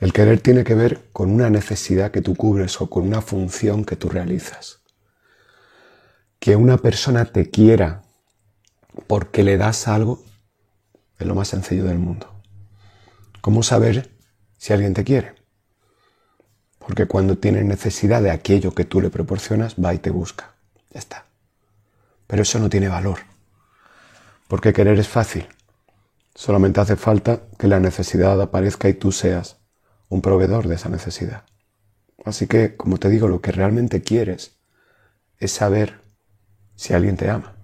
El querer tiene que ver con una necesidad que tú cubres o con una función que tú realizas. Que una persona te quiera porque le das algo es lo más sencillo del mundo. ¿Cómo saber si alguien te quiere? Porque cuando tiene necesidad de aquello que tú le proporcionas, va y te busca. Ya está. Pero eso no tiene valor. Porque querer es fácil. Solamente hace falta que la necesidad aparezca y tú seas un proveedor de esa necesidad. Así que, como te digo, lo que realmente quieres es saber si alguien te ama.